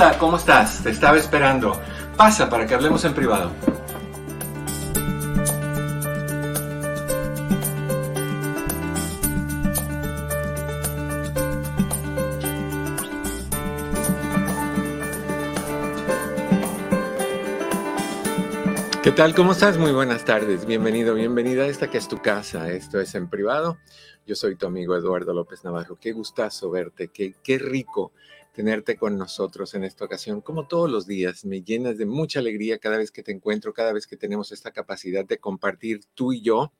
Hola, ¿cómo estás? Te estaba esperando. Pasa para que hablemos en privado. ¿Qué tal? ¿Cómo estás? Muy buenas tardes. Bienvenido, bienvenida a esta que es tu casa. Esto es en privado. Yo soy tu amigo Eduardo López Navarro. Qué gustazo verte, qué, qué rico tenerte con nosotros en esta ocasión. Como todos los días, me llenas de mucha alegría cada vez que te encuentro, cada vez que tenemos esta capacidad de compartir tú y yo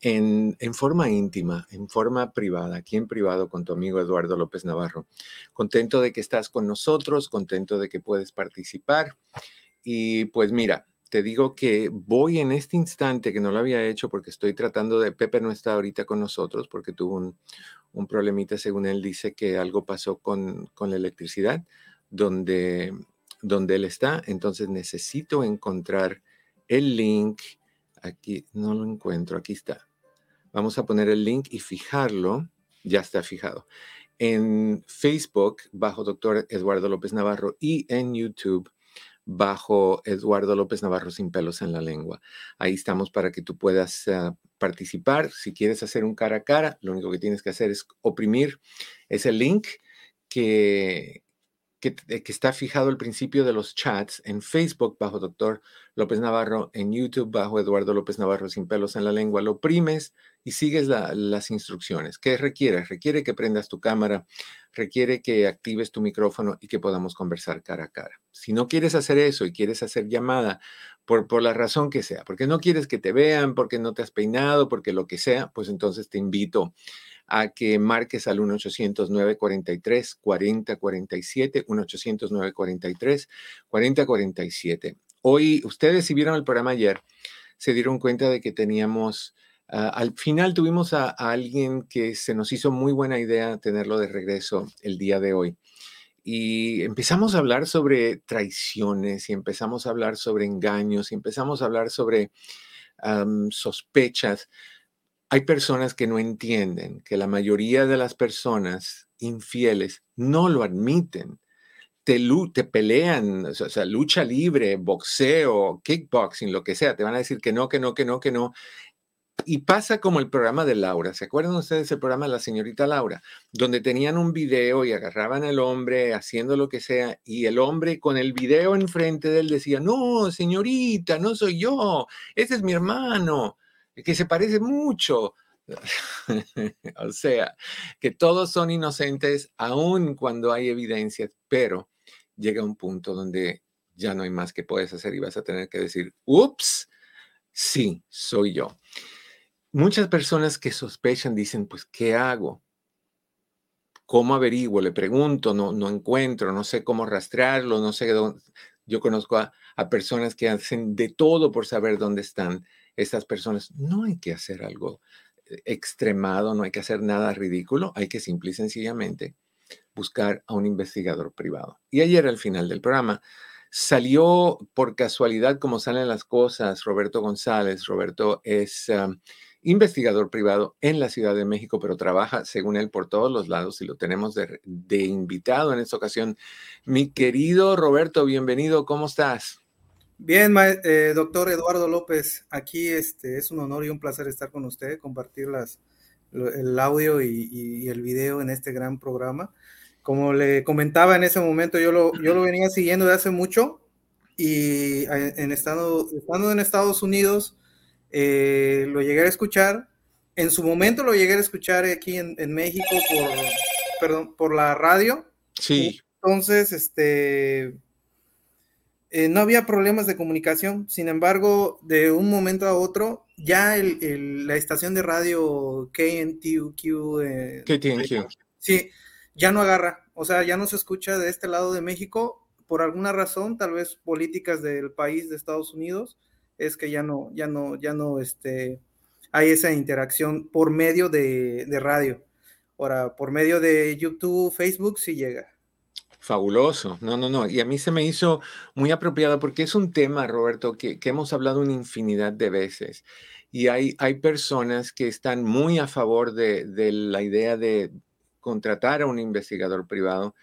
en, forma íntima, en forma privada, aquí en privado con tu amigo Eduardo López Navarro. Contento de que estás con nosotros, contento de que puedes participar. Y pues mira, te digo que voy en este instante, que no lo había hecho porque estoy tratando de, Pepe no está ahorita con nosotros porque tuvo un, un problemita, según él dice que algo pasó con, con la electricidad donde, donde él está. Entonces necesito encontrar el link. Aquí no lo encuentro, aquí está. Vamos a poner el link y fijarlo. Ya está fijado. En Facebook, bajo doctor Eduardo López Navarro, y en YouTube, bajo Eduardo López Navarro sin pelos en la lengua. Ahí estamos para que tú puedas uh, participar. Si quieres hacer un cara a cara, lo único que tienes que hacer es oprimir ese link que, que, está fijado al principio de los chats en Facebook bajo Doctor López Navarro, en YouTube bajo Eduardo López Navarro sin pelos en la lengua. Lo oprimes y sigues la, las instrucciones. ¿Qué requiere? Requiere que prendas tu cámara, requiere que actives tu micrófono y que podamos conversar cara a cara. Si no quieres hacer eso y quieres hacer llamada por, por la razón que sea, porque no quieres que te vean, porque no te has peinado, porque lo que sea, pues entonces te invito que marques al 1-800-943-4047, 1-800-943-4047. Hoy, ustedes si vieron el programa ayer, se dieron cuenta de que teníamos, uh, al final tuvimos a, a, alguien que se nos hizo muy buena idea tenerlo de regreso el día de hoy. Y empezamos a hablar sobre traiciones y empezamos a hablar sobre engaños y empezamos a hablar sobre sospechas hay personas que no entienden que la mayoría de las personas infieles no lo admiten. Te, te pelean, o sea, lucha libre, boxeo, kickboxing, lo que sea, te van a decir que no, que no, que no, que no. Y pasa como el programa de Laura. ¿Se acuerdan ustedes del programa de la señorita Laura? Donde tenían un video y agarraban al hombre haciendo lo que sea y el hombre con el video enfrente de él decía, no, señorita, no soy yo, ese es mi hermano que se parece mucho. o sea, que todos son inocentes aun cuando hay evidencias, pero llega un punto donde ya no hay más que puedes hacer y vas a tener que decir, ups, sí, soy yo. Muchas personas que sospechan dicen, pues, ¿qué hago? ¿Cómo averiguo? Le pregunto, no, no encuentro, no sé cómo rastrearlo, no sé dónde. Yo conozco a, a personas que hacen de todo por saber dónde están estas personas. No hay que hacer algo eh, extremado, no hay que hacer nada ridículo, hay que simple y sencillamente buscar a un investigador privado. Y ayer al final del programa salió por casualidad como salen las cosas Roberto González. Roberto es investigador privado en la Ciudad de México, pero trabaja, según él, por todos los lados y lo tenemos de invitado en esta ocasión. Mi querido Roberto, bienvenido, ¿cómo estás? Bien, eh, doctor Eduardo López, aquí este, es un honor y un placer estar con usted, compartir las, el audio y, y, el video en este gran programa. Como le comentaba en ese momento, yo lo, yo lo venía siguiendo de hace mucho y en estando, estando en Estados Unidos eh, lo llegué a escuchar. En su momento lo llegué a escuchar aquí en, en México por, perdón, por la radio. Sí. Entonces, este, eh, no había problemas de comunicación, sin embargo, de un momento a otro, ya el, el, la estación de radio KNTQ, eh, KTNQ. sí, ya no agarra, o sea, ya no se escucha de este lado de México, por alguna razón, tal vez políticas del país de Estados Unidos, es que ya no, ya no, ya no, este, hay esa interacción por medio de, de radio. Ahora, por medio de YouTube, Facebook, sí llega. Fabuloso. No, no, no. Y a mí se me hizo muy apropiado porque es un tema, Roberto, que, hemos hablado una infinidad de veces. Y hay, hay personas que están muy a favor de, de la idea de contratar a un investigador privado.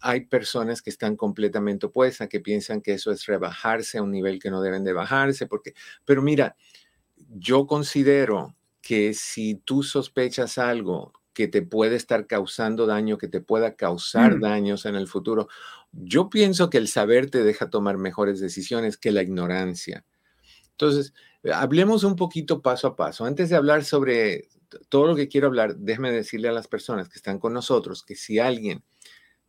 Hay personas que están completamente opuestas, que piensan que eso es rebajarse a un nivel que no deben de bajarse, porque, pero mira, yo considero que si tú sospechas algo que te puede estar causando daño, que te pueda causar mm. daños en el futuro, yo pienso que el saber te deja tomar mejores decisiones que la ignorancia. Entonces, hablemos un poquito paso a paso. Antes de hablar sobre todo lo que quiero hablar, déjeme decirle a las personas que están con nosotros que si alguien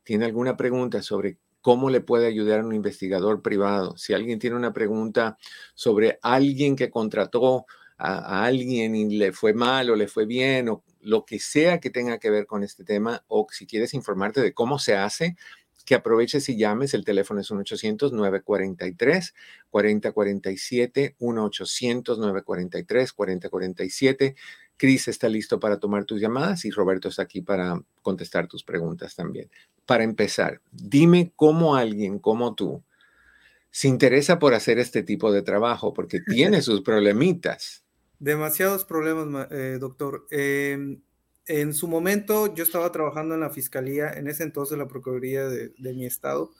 tiene alguna pregunta sobre cómo le puede ayudar a un investigador privado, si alguien tiene una pregunta sobre alguien que contrató a, alguien y le fue mal o le fue bien o lo que sea que tenga que ver con este tema o si quieres informarte de cómo se hace, que aproveches y llames. El teléfono es 1-800-943-4047, 1-800-943-4047. Cris está listo para tomar tus llamadas y Roberto está aquí para contestar tus preguntas también. Para empezar, dime cómo alguien como tú se interesa por hacer este tipo de trabajo, porque tiene sus problemitas. Demasiados problemas, eh, doctor. Em, en su momento yo estaba trabajando en la fiscalía, en ese entonces la Procuraduría de, mi estado,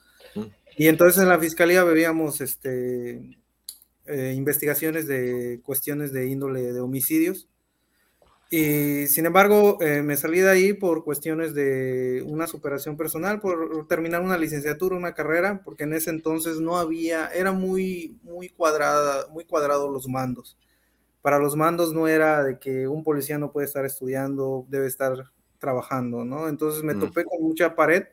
y entonces en la fiscalía veíamos este, eh, investigaciones de cuestiones de índole de homicidios. Y sin embargo, eh, me salí de ahí por cuestiones de una superación personal, por terminar una licenciatura, una carrera, porque en ese entonces no había, era muy, muy cuadrada, muy cuadrados los mandos para los mandos no era de que un policía no puede estar estudiando, debe estar trabajando, ¿no? Entonces me mm. topé con mucha pared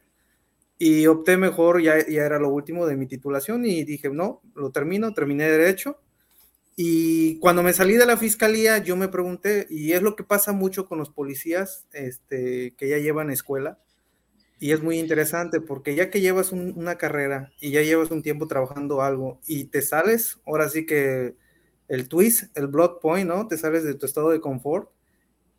y opté mejor, ya, ya era lo último de mi titulación y dije, no, lo termino, terminé derecho. Y cuando me salí de la fiscalía, yo me pregunté, y es lo que pasa mucho con los policías este, que ya llevan escuela, y es muy interesante porque ya que llevas una carrera y ya llevas un tiempo trabajando algo y te sales, ahora sí que el twist, el blood point, ¿no? Te sales de tu estado de confort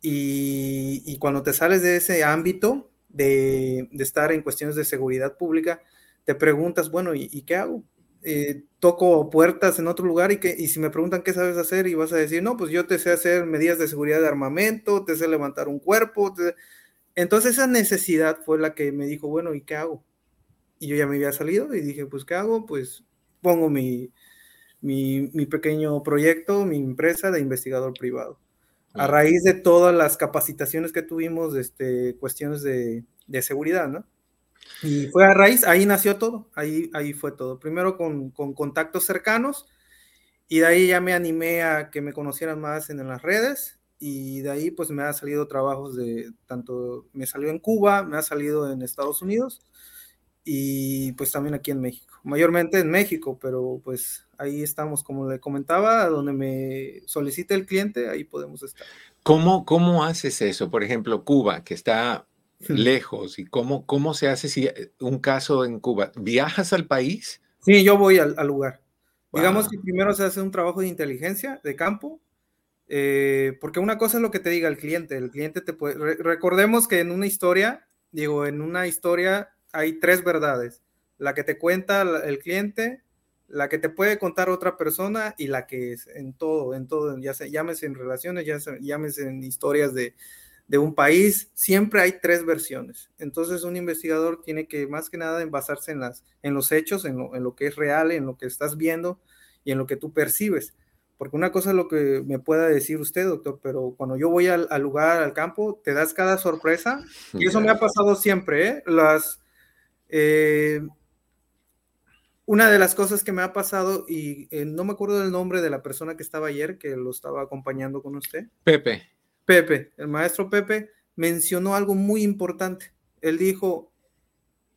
y, cuando te sales de ese ámbito de, estar en cuestiones de seguridad pública, te preguntas, bueno, ¿y, qué hago? Eh, toco puertas en otro lugar y, que, y si me preguntan qué sabes hacer y vas a decir, no, pues yo te sé hacer medidas de seguridad de armamento, te sé levantar un cuerpo. Entonces esa necesidad fue la que me dijo, bueno, ¿y qué hago? Y yo ya me había salido y dije, pues ¿qué hago? Pues pongo mi, mi, pequeño proyecto, mi empresa de investigador privado. A raíz de todas las capacitaciones que tuvimos, este, cuestiones de, seguridad, ¿no? Y fue a raíz, ahí nació todo, ahí, ahí fue todo. Primero con, contactos cercanos y de ahí ya me animé a que me conocieran más en, las redes y de ahí pues me ha salido trabajos de tanto, me salió en Cuba, me ha salido en Estados Unidos y pues también aquí en México, mayormente en México, pero pues ahí estamos, como le comentaba, donde me solicite el cliente, ahí podemos estar. ¿Cómo, cómo haces eso? Por ejemplo, Cuba, que está lejos, ¿y cómo, cómo se hace si eh, un caso en Cuba? ¿Viajas al país? Sí, yo voy al, lugar. Digamos que primero se hace un trabajo de inteligencia de campo, eh, porque una cosa es lo que te diga el cliente, el cliente te puede, recordemos que en una historia, digo, en una historia hay tres verdades, la que te cuenta el cliente, la que te puede contar otra persona y la que es en todo, en todo, ya se llámese en relaciones, ya se, llámese en historias de, un país, siempre hay tres versiones. Entonces un investigador tiene que más que nada basarse en, las, en los hechos, en lo, en lo que es real, en lo que estás viendo y en lo que tú percibes. Porque una cosa es lo que me pueda decir usted, doctor, pero cuando yo voy al, lugar, al campo, te das cada sorpresa. Y eso me ha pasado siempre, ¿eh? Las, eh, una de las cosas que me ha pasado, y eh, no me acuerdo del nombre de la persona que estaba ayer, que lo estaba acompañando con usted. Pepe. Pepe, el maestro Pepe mencionó algo muy importante. Él dijo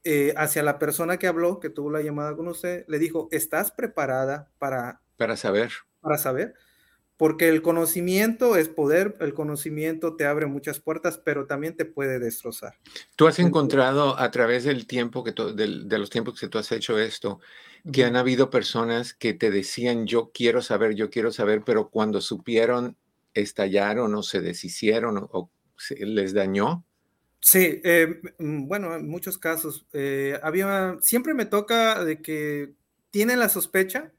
eh, hacia la persona que habló, que tuvo la llamada con usted, le dijo, ¿estás preparada para... Para saber. Para saber. Porque el conocimiento es poder, el conocimiento te abre muchas puertas, pero también te puede destrozar. Tú has encontrado a través del tiempo que de, los tiempos que tú has hecho esto, que han habido personas que te decían yo quiero saber, yo quiero saber, pero cuando supieron estallaron o se deshicieron o, se les dañó. Sí, eh, mm, bueno, en muchos casos. Eh, había, siempre me toca de que tienen la sospecha,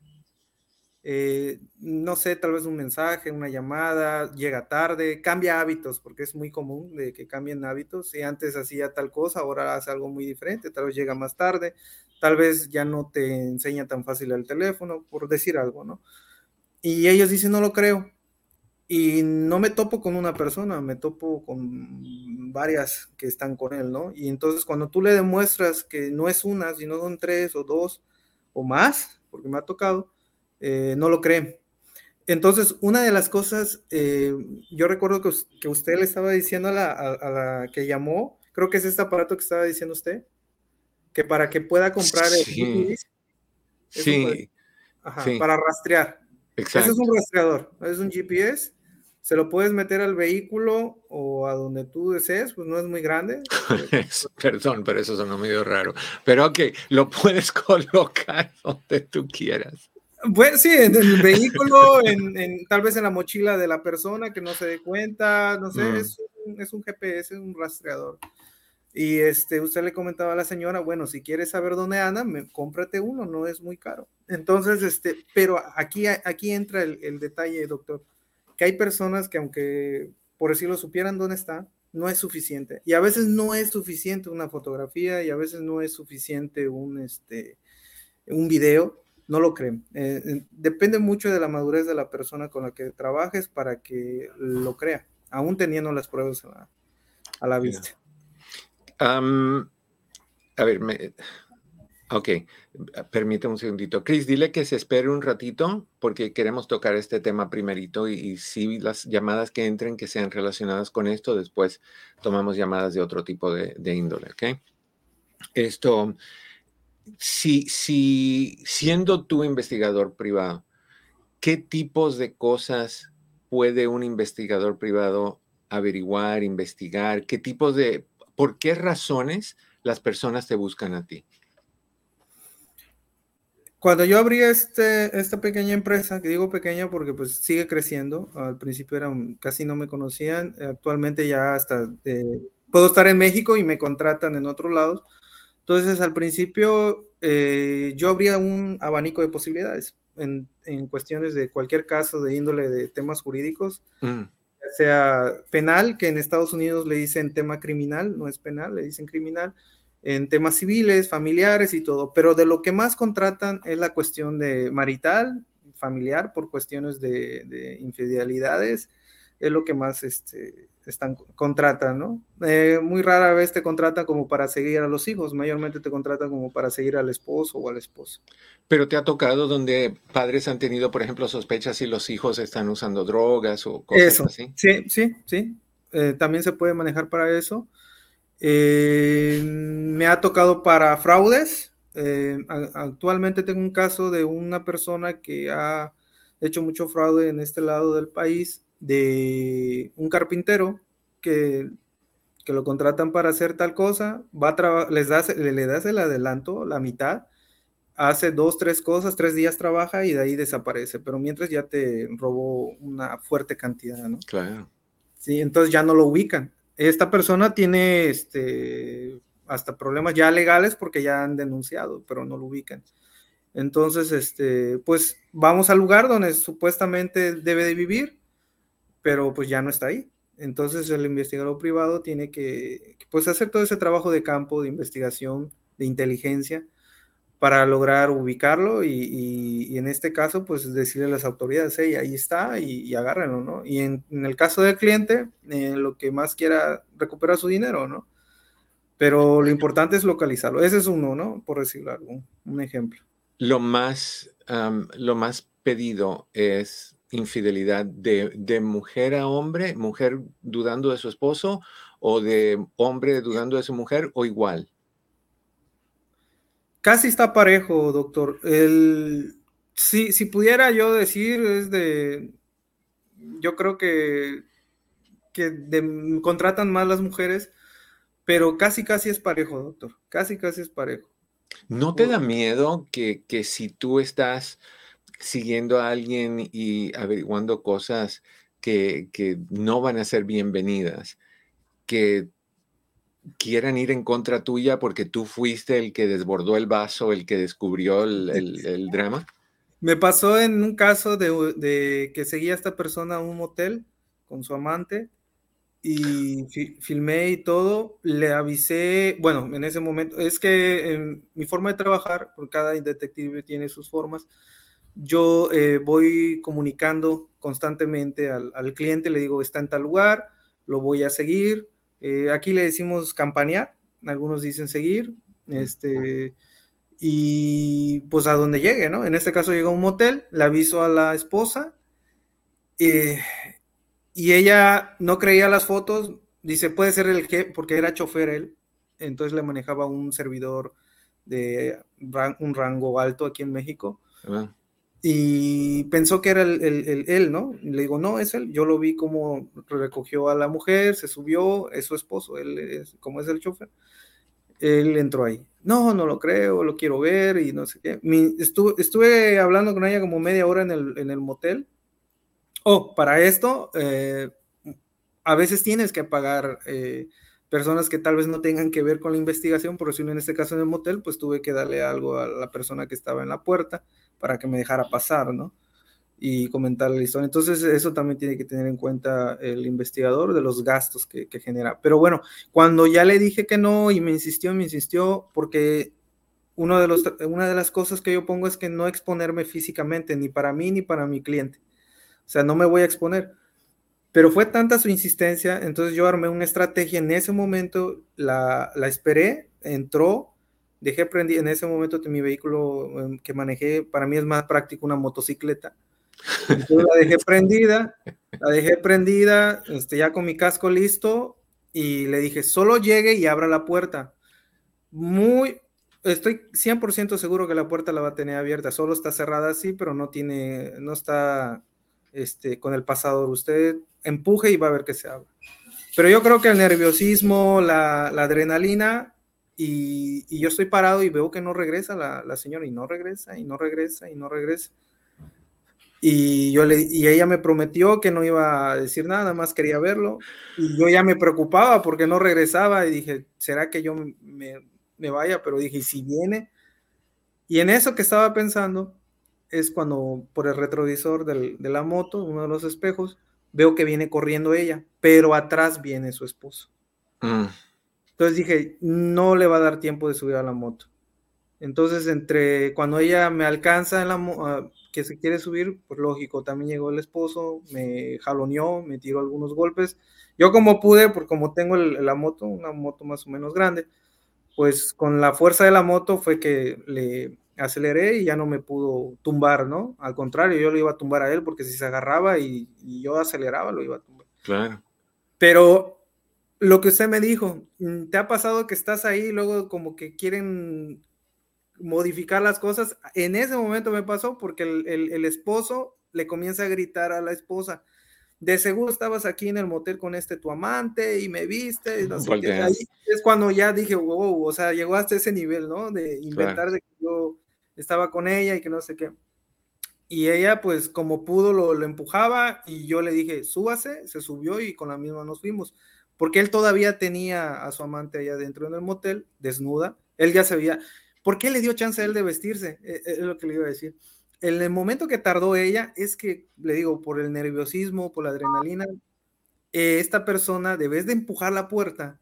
eh, no sé, tal vez un mensaje, una llamada, llega tarde, cambia hábitos, porque es muy común que cambien hábitos. Si antes hacía tal cosa, ahora hace algo muy diferente, tal vez llega más tarde, tal vez ya no te enseña tan fácil el teléfono, por decir algo, ¿no? Y ellos dicen, no lo creo. Y no me topo con una persona, me topo con varias que están con él, ¿no? Y entonces cuando tú le demuestras que no es una, sino son tres o dos o más, porque me ha tocado, eh, no lo creen. Entonces, una de las cosas, eh, yo recuerdo que, usted le estaba diciendo a la, que llamó, creo que es este aparato que estaba diciendo usted, que para que pueda comprar el GPS, sí. para rastrear. Exacto. Ese es un rastreador, es un GPS, se lo puedes meter al vehículo o a donde tú desees, pues no es muy grande. Perdón, pero eso suena medio raro. Pero ok, lo puedes colocar donde tú quieras. Pues sí, en el vehículo, en, tal vez en la mochila de la persona que no se dé cuenta, no sé, mm. es, un, es, un, GPS, es un rastreador. Y este, usted le comentaba a la señora, bueno, si quieres saber dónde anda, me, cómprate uno, no es muy caro. Entonces, este, pero aquí, aquí entra el, el detalle, doctor, que hay personas que aunque, por decirlo, supieran dónde está, no es suficiente. Y a veces no es suficiente una fotografía y a veces no es suficiente un, este, un video no lo creen. Eh, depende mucho de la madurez de la persona con la que trabajes para que lo crea, aún teniendo las pruebas a la, vista. a ver, me, ok, permíteme un segundito. Chris, dile que se espere un ratito porque queremos tocar este tema primerito y, si las llamadas que entren que sean relacionadas con esto, después tomamos llamadas de otro tipo de, de índole, ¿ok? Esto, si, si siendo tú investigador privado, ¿qué tipos de cosas puede un investigador privado averiguar, investigar? ¿Qué tipos de, por qué razones las personas te buscan a ti? Cuando yo abrí este, esta pequeña empresa, que digo pequeña porque pues sigue creciendo, al principio eran, casi no me conocían, actualmente ya hasta eh, puedo estar en México y me contratan en otros lados, entonces, al principio eh, yo abría un abanico de posibilidades en, cuestiones de cualquier caso de índole de temas jurídicos, mm. sea penal, que en Estados Unidos le dicen tema criminal, no es penal, le dicen criminal, en temas civiles, familiares y todo, pero de lo que más contratan es la cuestión de marital, familiar, por cuestiones de, de infidelidades, es lo que más este, están, contratan, ¿no? Eh, muy rara vez te contratan como para seguir a los hijos, mayormente te contratan como para seguir al esposo o al esposo. Pero te ha tocado donde padres han tenido, por ejemplo, sospechas si los hijos están usando drogas o cosas así. Sí, sí, sí. Eh, también se puede manejar para eso. Eh, me ha tocado para fraudes. actualmente tengo un caso de una persona que ha hecho mucho fraude en este lado del país de un carpintero que, que lo contratan para hacer tal cosa, va a les das, le, le das el adelanto, la mitad, hace dos, tres cosas, tres días trabaja y de ahí desaparece, pero mientras ya te robó una fuerte cantidad, ¿no? Claro. Sí, entonces ya no lo ubican. Esta persona tiene este, hasta problemas ya legales porque ya han denunciado, pero no lo ubican. Entonces, este, pues vamos al lugar donde supuestamente debe de vivir, pero pues ya no está ahí. Entonces el investigador privado tiene que pues hacer todo ese trabajo de campo, de investigación, de inteligencia, para lograr ubicarlo y, en este caso pues decirle a las autoridades, hey, ahí está y, agárrenlo, ¿no? Y en, el caso del cliente, eh, lo que más quiera recuperar su dinero, ¿no? Pero lo importante es localizarlo. Ese es uno, ¿no? Por decirlo un ejemplo. Lo más, lo más pedido es infidelidad de, mujer a hombre, mujer dudando de su esposo, o de hombre dudando de su mujer, o igual? Casi está parejo, doctor. El, si, si pudiera yo decir, es de yo creo que, que contratan más las mujeres, pero casi, casi es parejo, doctor. Casi, casi es parejo. ¿No te da miedo que, que si tú estás siguiendo a alguien y averiguando cosas que, que no van a ser bienvenidas, que quieran ir en contra tuya porque tú fuiste el que desbordó el vaso, el que descubrió el, el, drama? Me pasó en un caso de, de, que seguía a esta persona a un motel con su amante y filmé y todo, le avisé, bueno, en ese momento, es que en mi forma de trabajar, porque cada detective tiene sus formas, yo eh, voy comunicando constantemente al, al, cliente, le digo, está en tal lugar, lo voy a seguir, eh, aquí le decimos campanear, algunos dicen seguir, este, y pues a donde llegue, ¿no? En este caso llega a un motel, le aviso a la esposa, eh, y ella no creía las fotos, dice, puede ser el que, porque era chofer él, entonces le manejaba un servidor de un rango alto aquí en México. Ah. Y pensó que era el, él, ¿no? le digo, no, es él. Yo lo vi como recogió a la mujer, se subió, es su esposo, él es, como es el chofer. Él entró ahí. No, no lo creo, lo quiero ver y no sé qué. estuve, estuve hablando con ella como media hora en el, en el motel Oh, para esto, eh, a veces tienes que pagar eh, personas que tal vez no tengan que ver con la investigación, por decirlo en este caso en el motel, pues tuve que darle algo a la persona que estaba en la puerta para que me dejara pasar, ¿no? Y comentarle la historia. Entonces, eso también tiene que tener en cuenta el investigador de los gastos que, que genera. Pero bueno, cuando ya le dije que no y me insistió, me insistió, porque uno de los, una de las cosas que yo pongo es que no exponerme físicamente, ni para mí ni para mi cliente. O sea, no me voy a exponer. Pero fue tanta su insistencia, entonces yo armé una estrategia en ese momento, la, la esperé, entró, dejé prendida, en ese momento mi vehículo em, que manejé, para mí es más práctico una motocicleta. Entonces la dejé prendida, la dejé prendida, este, ya con mi casco listo, y le dije, solo llegue y abra la puerta. Muy, estoy 100% seguro que la puerta la va a tener abierta, solo está cerrada así, pero no tiene, no está este, con el pasador. Usted empuje y va a ver que se abre. Pero yo creo que el nerviosismo, la, adrenalina, y, yo estoy parado y veo que no regresa la, señora, y no regresa, y no regresa, y no regresa. Y, yo le, y ella me prometió que no iba a decir nada, más quería verlo. Y yo ya me preocupaba porque no regresaba y dije, ¿será que yo me, me vaya? Pero dije, ¿y si viene? Y en eso que estaba pensando, es cuando por el retrovisor de la moto, uno de los espejos, veo que viene corriendo ella, pero atrás viene su esposo. Mm. Entonces dije, no le va a dar tiempo de subir a la moto. Entonces, entre cuando ella me alcanza en la uh, que se quiere subir, pues lógico, también llegó el esposo, me jaloneó, me tiró algunos golpes. Yo como pude, porque como tengo la moto, una moto más o menos grande, pues con la fuerza de la moto fue que le, aceleré y ya no me pudo tumbar, ¿no? Al contrario, yo lo iba a tumbar a él porque si se agarraba y, yo aceleraba, lo iba a tumbar. Claro. Pero lo que usted me dijo, mm, ¿te ha pasado que estás ahí y luego como que quieren modificar las cosas? En ese momento me pasó porque el, esposo le comienza a gritar a la esposa, de seguro estabas aquí en el motel con este tu amante y me viste. Y no sé Ahí es cuando ya dije, wow, o sea, llegó hasta ese nivel, ¿no? De inventar de que yo estaba con ella y que no sé qué. Y ella, pues como pudo, lo, empujaba y yo le dije, súbase, se subió y con la misma nos fuimos. Porque él todavía tenía a su amante allá dentro en el motel, desnuda. Él ya sabía. ¿Por qué le dio chance a él de vestirse? E, e, es lo que le iba a decir. En el momento que tardó ella, es que, le digo, por el nerviosismo, por la adrenalina, eh, esta persona, de vez de empujar la puerta,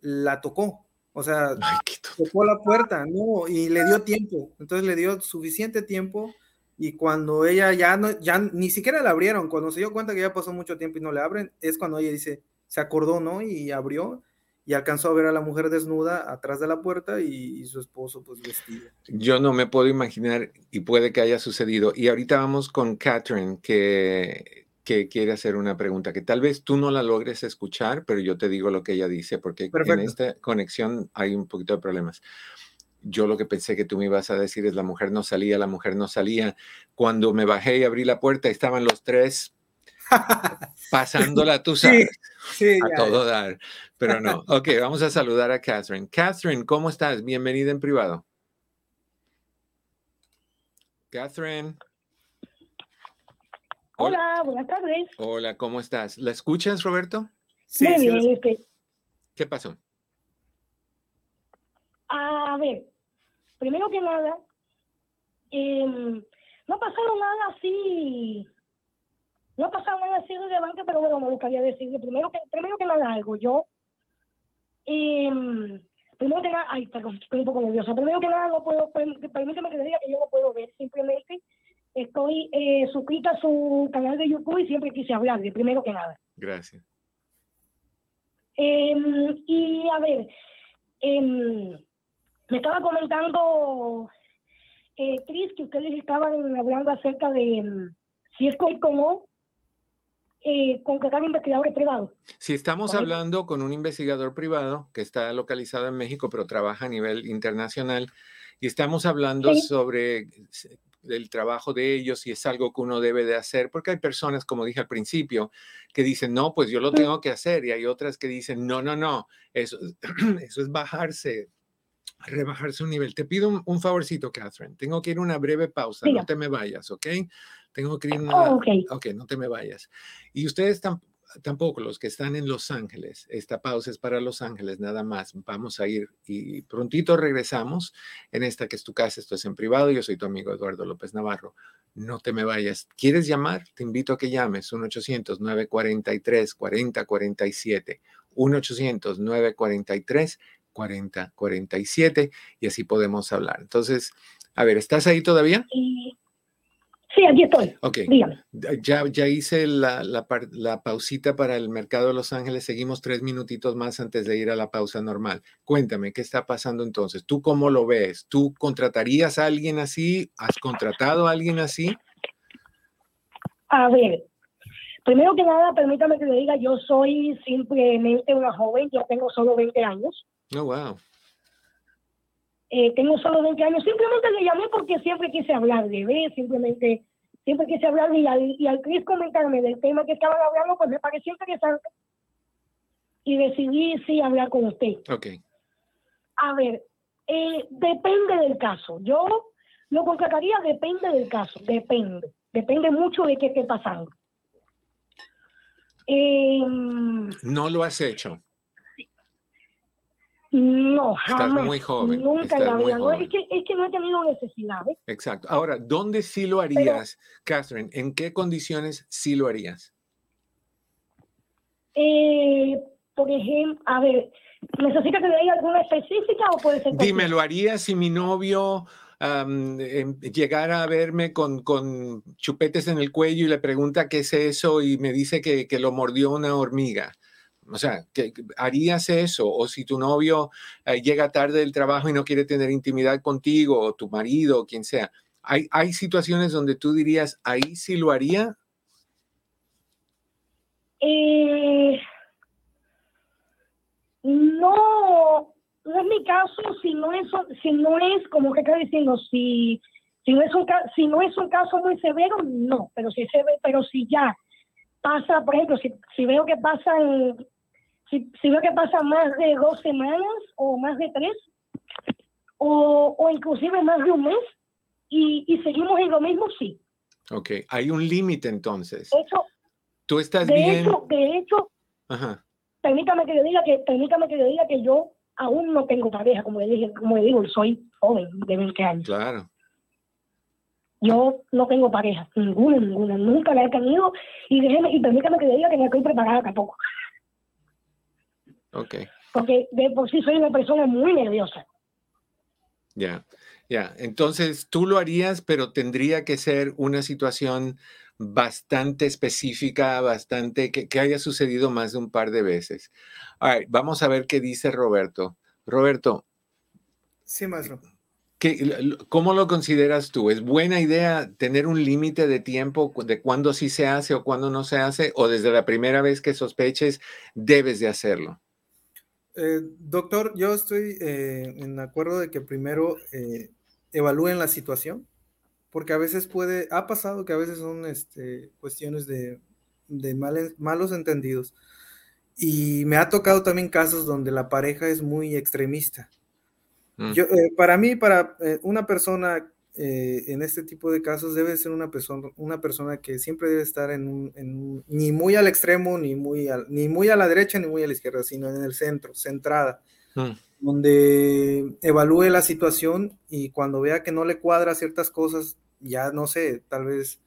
la tocó. O sea, tocó la puerta, no, y le dio tiempo. Entonces le dio suficiente tiempo y cuando ella ya no, ya ni siquiera la abrieron, cuando se dio cuenta que ya pasó mucho tiempo y no le abren, es cuando ella dice, se acordó, ¿no? Y abrió y alcanzó a ver a la mujer desnuda atrás de la puerta y, y, su esposo pues vestido. Yo no me puedo imaginar y puede que haya sucedido. Y ahorita vamos con Catherine, que que quiere hacer una pregunta que tal vez tú no la logres escuchar, pero yo te digo lo que ella dice, porque en esta conexión hay un poquito de problemas. Yo lo que pensé que tú me ibas a decir es la mujer no salía, la mujer no salía. Cuando me bajé y abrí la puerta, estaban los tres pasándola, tú sabes, a todo dar. Pero no. Ok, vamos a saludar a Catherine. Catherine, ¿cómo estás? Bienvenida en privado. Catherine. Hola, buenas tardes. Hola, ¿cómo estás? ¿La escuchas, Roberto? Sí, bien, ¿Qué pasó? A ver, primero que nada, em, no ha pasado nada así, no ha pasado nada así relevante, pero bueno, me gustaría decirle primero que, primero que nada algo. Yo, eh, primero que nada, ay, perdón, estoy un poco nerviosa. Primero que nada, no puedo, permíteme que le diga que yo no puedo ver, simplemente estoy eh, suscrita a su canal de YouTube y siempre quise hablarle, primero que nada. Gracias. Em, y a ver, eh, me estaba comentando eh, Cris que ustedes estaban hablando acerca de mm, si es con o eh, contratar investigadores privados. Si estamos hablando con un investigador privado que está localizado en México, pero trabaja a nivel internacional, y estamos hablando sobre el trabajo de ellos y es algo que uno debe de hacer, porque hay personas, como dije al principio, que dicen, no, pues yo lo tengo que hacer, y hay otras que dicen, no, no, no, eso, eso es bajarse rebajar su nivel. Te pido un, favorcito, Catherine. Tengo que ir a una breve pausa. No te me vayas, ¿ok? Tengo que ir a una... Oh, ok, no te me vayas. Y ustedes tampoco, los que están en Los Ángeles. Esta pausa es para Los Ángeles, nada más. Vamos a ir y prontito regresamos en esta que es tu casa. Esto es en privado. Yo soy tu amigo Eduardo López Navarro. No te me vayas. ¿Quieres llamar? Te invito a que llames. 1-800-943-4047. 1-800-943. 40 47 y así podemos hablar. Entonces, a ver, ¿estás ahí todavía? Sí, aquí estoy. Ok. Ya, ya hice la, la, la, pausita para el mercado de Los Ángeles. Seguimos tres minutitos más antes de ir a la pausa normal. Cuéntame, ¿qué está pasando entonces? ¿Tú cómo lo ves? ¿Tú contratarías a alguien así? ¿Has contratado a alguien así? A ver, primero que nada, permítame que le diga, yo soy simplemente una joven, yo tengo solo 20 años. Oh, wow. Eh, tengo solo 20 años. Simplemente le llamé porque siempre quise hablar de ver, simplemente, siempre quise hablar y al, y al Chris comentarme del tema que estaban hablando, pues me pareció interesante y decidí sí hablar con usted. Ok. A ver, eh, depende del caso. Yo lo contrataría, depende del caso, depende. Depende mucho de qué esté pasando. Em, no lo has hecho. No, jamás. Estás muy joven. Nunca en la vida. No, es, que, es que no he tenido necesidad. Exacto. Ahora, ¿dónde sí lo harías, Catherine? ¿En qué condiciones sí lo harías? Eh, por ejemplo, a ver, ¿necesita que le diga alguna específica o puede ser? Dime, ¿lo haría si mi novio em, llegara a verme con, con, chupetes en el cuello y le pregunta qué es eso y me dice que, que lo mordió una hormiga? O sea, ¿harías eso? O si tu novio eh, llega tarde del trabajo y no quiere tener intimidad contigo, o tu marido, o quien sea. ¿Hay, situaciones donde tú dirías, ahí sí lo haría? Eh, no, no es mi caso, si no es, si no es como que está diciendo, si, si, no es un, si no es un caso muy severo, no, pero si, se ve, pero si ya pasa, por ejemplo, si, si veo que pasan si, veo que pasa más de dos semanas o más de tres, o, o inclusive más de un mes, y, y, seguimos en lo mismo, sí. Ok, hay un límite entonces. Eso, Tú estás de bien. Hecho, de hecho, permítame que le diga que, permítame que le diga que yo aún no tengo pareja, como le dije, como le digo, soy joven de 20 años. Claro. Yo no tengo pareja, ninguna, ninguna, nunca la he tenido, y déjeme, y permítame que le diga que no estoy preparada tampoco. Ok. Porque de por sí soy una persona muy nerviosa. Ya, ya. Entonces, tú lo harías, pero tendría que ser una situación bastante específica, bastante, que, que haya sucedido más de un par de veces. vamos a ver qué dice Roberto. Roberto. Sí, maestro. ¿qué, ¿Cómo lo consideras tú? ¿Es buena idea tener un límite de tiempo de cuándo sí se hace o cuándo no se hace? ¿O desde la primera vez que sospeches debes de hacerlo? Eh, doctor, yo estoy eh, en acuerdo de que primero eh, evalúen la situación, porque a veces puede, ha pasado que a veces son este, cuestiones de de malos entendidos. Y me ha tocado también casos donde la pareja es muy extremista. Mm. Yo, para mí, para una persona eh, en este tipo de casos debe ser una persona, una persona que siempre debe estar en, ni muy al extremo, ni muy, ni muy a la derecha, ni muy a la izquierda, sino en el centro, centrada, mm. donde evalúe la situación y cuando vea que no le cuadra ciertas cosas, ya no sé, tal vez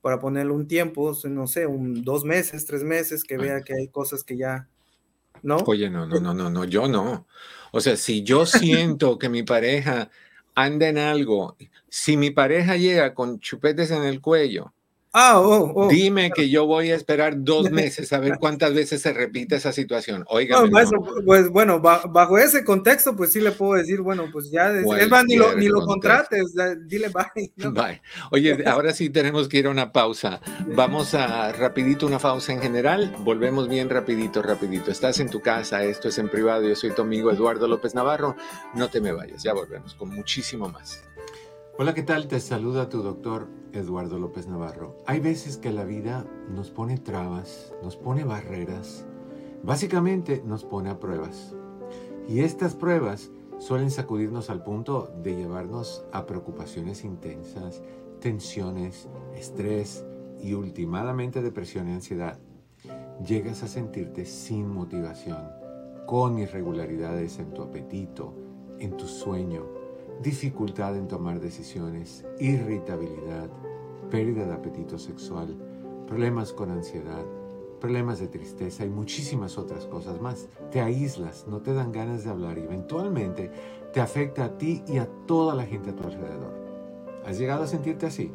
para ponerle un tiempo, no sé, un dos meses, tres meses, que vea que hay cosas que ya, ¿no? Oye, no, no, no, no, no, yo no. O sea, si yo siento que mi pareja anda en algo, si mi pareja llega con chupetes en el cuello, Ah, oh, oh, Dime que yo voy a esperar dos meses a ver cuántas veces se repite esa situación. Oiga. Pues bueno, bajo ese contexto, pues sí le puedo decir, bueno, pues ya, es más, ni lo, ni lo contrates, dile bye. Bye. Oye, ahora sí tenemos que ir a una pausa. Vamos a rapidito una pausa en general. Volvemos bien rapidito, rapidito. Estás en tu casa, esto es en privado. Yo soy tu amigo Eduardo López Navarro. No te me vayas, ya volvemos con muchísimo más. Hola, ¿qué tal? Te saluda tu doctor Eduardo López Navarro. Hay veces que la vida nos pone trabas, nos pone barreras, básicamente nos pone a pruebas. Y estas pruebas suelen sacudirnos al punto de llevarnos a preocupaciones intensas, tensiones, estrés y últimamente depresión y ansiedad. Llegas a sentirte sin motivación, con irregularidades en tu apetito, en tu sueño, dificultad en tomar decisiones, irritabilidad, pérdida de apetito sexual, problemas con ansiedad, problemas de tristeza y muchísimas otras cosas más. Te aíslas, no te dan ganas de hablar y eventualmente te afecta a ti y a toda la gente a tu alrededor. ¿Has llegado a sentirte así?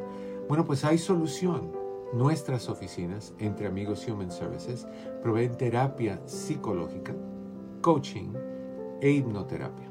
Bueno, pues hay solución. Nuestras oficinas, entre amigos Human Services, proveen terapia psicológica, coaching e hipnoterapia.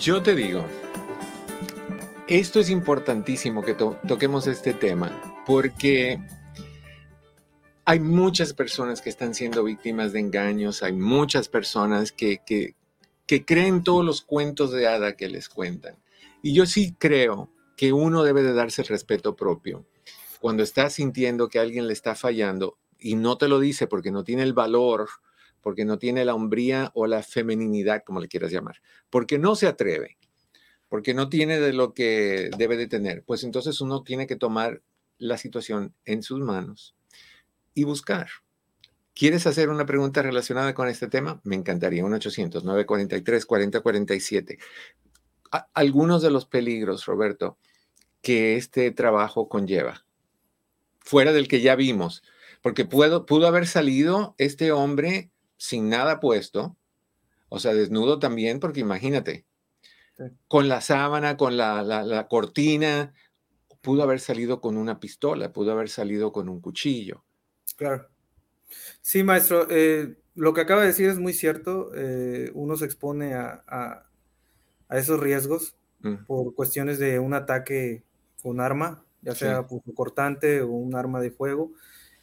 Yo te digo, esto es importantísimo que toquemos este tema porque hay muchas personas que están siendo víctimas de engaños, hay muchas personas que, que, creen todos los cuentos de hada que les cuentan. Y yo sí creo que uno debe de darse el respeto propio. Cuando está sintiendo que alguien le está fallando y no te lo dice porque no tiene el valor porque no tiene la hombría o la femeninidad, como le quieras llamar, porque no se atreve, porque no tiene de lo que debe de tener, pues entonces uno tiene que tomar la situación en sus manos y buscar. ¿Quieres hacer una pregunta relacionada con este tema? Me encantaría. 1-800-943-4047. Algunos de los peligros, Roberto, que este trabajo conlleva, fuera del que ya vimos, porque pudo, pudo haber salido este hombre sin nada puesto, o sea, desnudo también, porque imagínate, con la sábana, con la, cortina, pudo haber salido con una pistola, pudo haber salido con un cuchillo. Claro. Sí, maestro, eh, lo que acaba de decir es muy cierto. Eh, uno se expone a, esos riesgos mm. por cuestiones de un ataque con arma, ya sea cortante o un arma de fuego.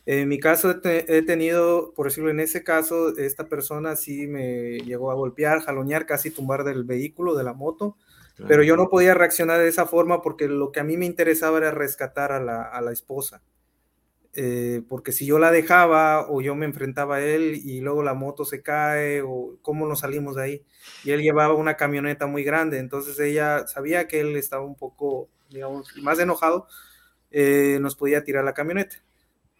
En mi caso he, tenido, por decirlo, en ese caso, esta persona sí me llegó a golpear, jalonear, casi tumbar del vehículo, de la moto, pero yo no podía reaccionar de esa forma porque lo que a mí me interesaba era rescatar a la, esposa. Eh, porque si yo la dejaba o yo me enfrentaba a él y luego la moto se cae o cómo nos salimos de ahí. Y él llevaba una camioneta muy grande, entonces ella sabía que él estaba un poco, digamos, más enojado, eh, nos podía tirar la camioneta.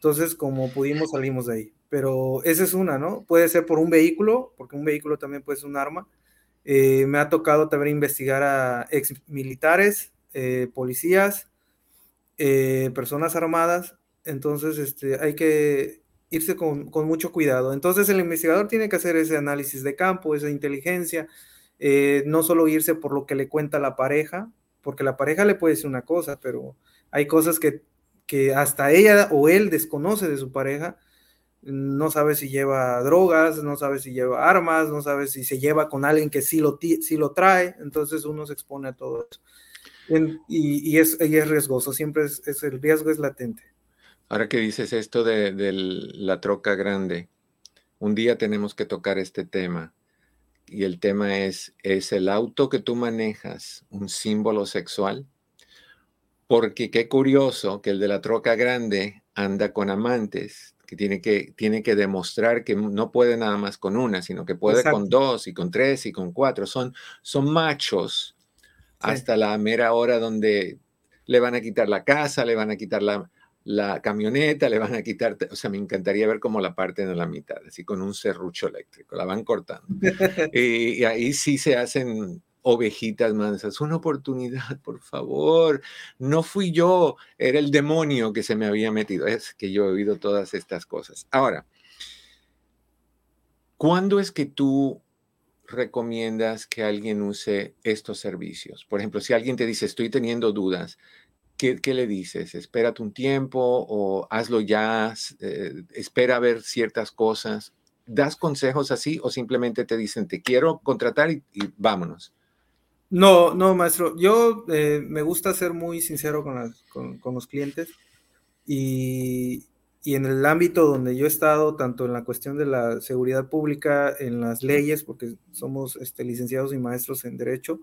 Entonces, como pudimos, salimos de ahí. Pero esa es una, ¿no? Puede ser por un vehículo, porque un vehículo también puede ser un arma. Eh, me ha tocado también investigar a ex militares, eh, policías, eh, personas armadas. Entonces, este, hay que irse con, con, mucho cuidado. Entonces, el investigador tiene que hacer ese análisis de campo, esa inteligencia, no solo irse por lo que le cuenta la pareja, porque la pareja le puede decir una cosa, pero hay cosas que que hasta ella o él desconoce de su pareja, no sabe si lleva drogas, no sabe si lleva armas, no sabe si se lleva con alguien que sí lo, sí lo trae, entonces uno se expone a todo eso. y, es, es riesgoso, siempre es, el riesgo es latente. Ahora que dices esto de, de la troca grande, un día tenemos que tocar este tema y el tema es, ¿es el auto que tú manejas un símbolo sexual? Porque qué curioso que el de la troca grande anda con amantes, que tiene que, tiene que demostrar que no puede nada más con una, sino que puede con dos y con tres y con cuatro. Son, son machos hasta la mera hora donde le van a quitar la casa, le van a quitar la, la camioneta, le van a quitar, o sea, me encantaría ver cómo la parten a la mitad, así con un serrucho eléctrico, la van cortando. y, ahí sí se hacen ovejitas mansas. Una oportunidad, por favor. No fui yo, era el demonio que se me había metido. Es que yo he oído todas estas cosas. Ahora, ¿cuándo es que tú recomiendas que alguien use estos servicios? Por ejemplo, si alguien te dice, estoy teniendo dudas, ¿qué, le dices? Espérate un tiempo o hazlo ya, eh, espera a ver ciertas cosas. ¿Das consejos así o simplemente te dicen, te quiero contratar y, vámonos? No, no, maestro. Yo eh, me gusta ser muy sincero con, los clientes y, en el ámbito donde yo he estado, tanto en la cuestión de la seguridad pública, en las leyes, porque somos este, licenciados y maestros en derecho,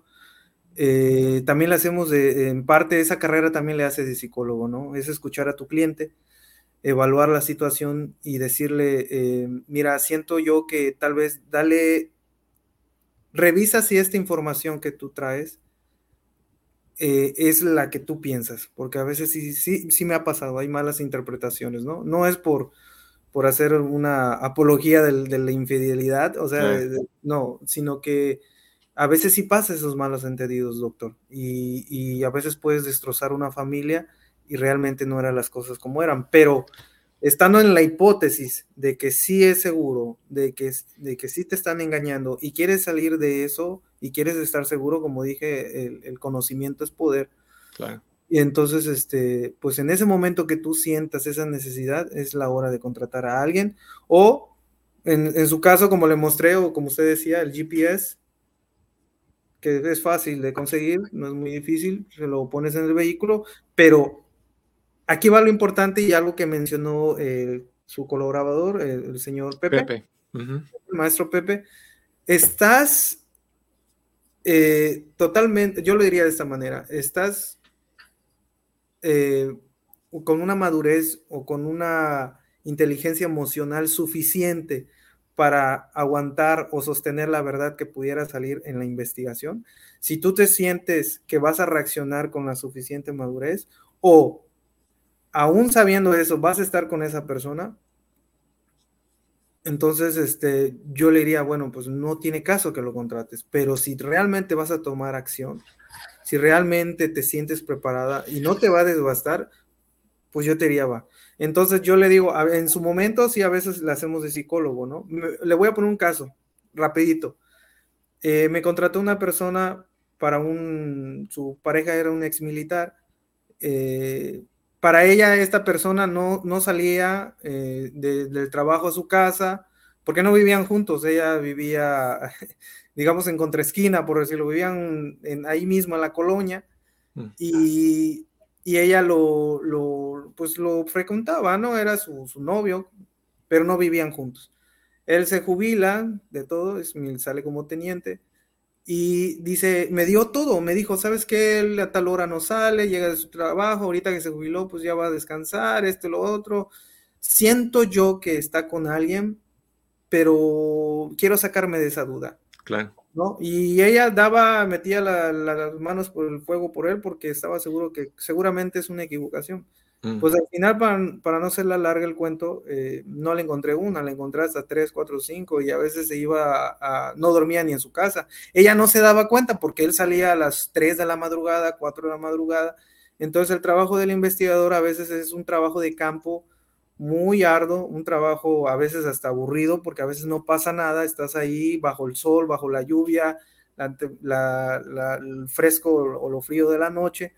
eh, también le hacemos en parte, esa carrera también le hace de psicólogo, ¿no? Es escuchar a tu cliente, evaluar la situación y decirle, eh, mira, siento yo que tal vez dale, revisa si esta información que tú traes eh, es la que tú piensas, porque a veces sí, sí, sí me ha pasado, hay malas interpretaciones, ¿no? No es por, por hacer una apología de, la infidelidad, o sea, no, sino que a veces sí pasa esos malos entendidos, doctor, y, a veces puedes destrozar una familia y realmente no eran las cosas como eran, pero estando en la hipótesis de que sí es seguro, de que, de que sí te están engañando y quieres salir de eso y quieres estar seguro, como dije, el, conocimiento es poder. Claro. Y entonces, este, pues en ese momento que tú sientas esa necesidad, es la hora de contratar a alguien. O en, en su caso, como le mostré, o como usted decía, el GPS, que es fácil de conseguir, no es muy difícil, se lo pones en el vehículo, pero aquí va lo importante y algo que mencionó eh, su colaborador, el, señor Pepe, el maestro Pepe, estás eh, totalmente, yo lo diría de esta manera, estás eh, con una madurez o con una inteligencia emocional suficiente para aguantar o sostener la verdad que pudiera salir en la investigación. Si tú te sientes que vas a reaccionar con la suficiente madurez o aún sabiendo eso vas a estar con esa persona, entonces este, yo le diría, bueno, pues no tiene caso que lo contrates, pero si realmente vas a tomar acción, si realmente te sientes preparada y no te va a desbastar, pues yo te diría, va. Entonces yo le digo, en su momento sí a veces le hacemos de psicólogo, ¿no? le voy a poner un caso, rapidito. Eh, me contrató una persona para un, su pareja era un ex militar. Eh, para ella esta persona no, no salía eh, del trabajo a su casa porque no vivían juntos, ella vivía, digamos, en contraesquina, por decirlo, vivían en, ahí mismo en la colonia mm. y y ella lo, lo, pues lo frecuentaba, ¿no? Era su, novio, pero no vivían juntos. Él se jubila de todo, es, sale como teniente, y dice, me dio todo, me dijo, ¿sabes qué? Él a tal hora no sale, llega de su trabajo, ahorita que se jubiló, pues ya va a descansar, esto lo otro. Siento yo que está con alguien, pero quiero sacarme de esa duda. Claro. ¿no? Y ella daba, metía las manos por el fuego por él porque estaba seguro que seguramente es una equivocación. Mm. Pues al final, para, no ser la larga el cuento, eh, no le encontré una, le encontré hasta tres, cuatro, cinco y a veces se iba no dormía ni en su casa. Ella no se daba cuenta porque él salía a las tres de la madrugada, cuatro de la madrugada. Entonces el trabajo del investigador a veces es un trabajo de campo muy arduo, un trabajo a veces hasta aburrido, porque a veces no pasa nada, estás ahí bajo el sol, bajo la lluvia, el fresco o lo frío de la noche,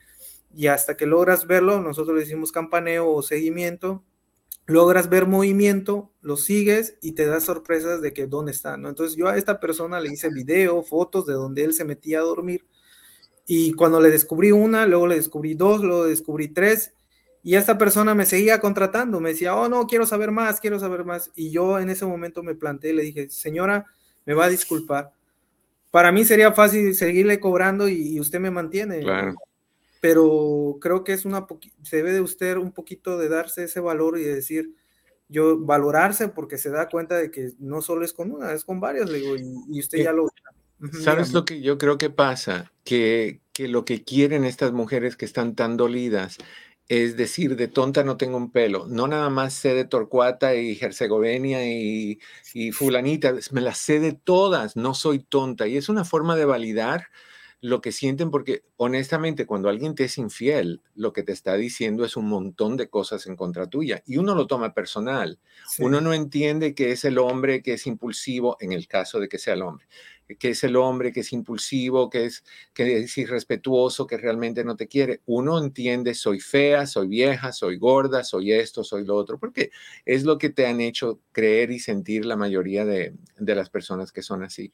y hasta que logras verlo, nosotros le decimos campaneo o seguimiento, logras ver movimiento, lo sigues y te das sorpresas de que dónde está, ¿no? Entonces yo a esta persona le hice video, fotos de donde él se metía a dormir y cuando le descubrí una, luego le descubrí dos, luego descubrí tres y esta persona me seguía contratando, me decía, oh no, quiero saber más, quiero saber más. Y yo en ese momento me planteé, le dije, señora, me va a disculpar. Para mí sería fácil seguirle cobrando y, usted me mantiene. Claro. Pero creo que es una, se debe de usted un poquito de darse ese valor y de decir, yo valorarse porque se da cuenta de que no solo es con una, es con varios, le digo, y, usted ya lo... ¿Sabes lo que yo creo que pasa? Que, que lo que quieren estas mujeres que están tan dolidas es decir, de tonta no tengo un pelo. No nada más sé de Torcuata y Herzegovina y, y fulanita, me las sé de todas, no soy tonta. Y es una forma de validar lo que sienten porque honestamente cuando alguien te es infiel, lo que te está diciendo es un montón de cosas en contra tuya y uno lo toma personal. Uno no entiende que es el hombre que es impulsivo en el caso de que sea el hombre que es el hombre que es impulsivo, que es, que es irrespetuoso, que realmente no te quiere. Uno entiende, soy fea, soy vieja, soy gorda, soy esto, soy lo otro, porque es lo que te han hecho creer y sentir la mayoría de, de las personas que son así.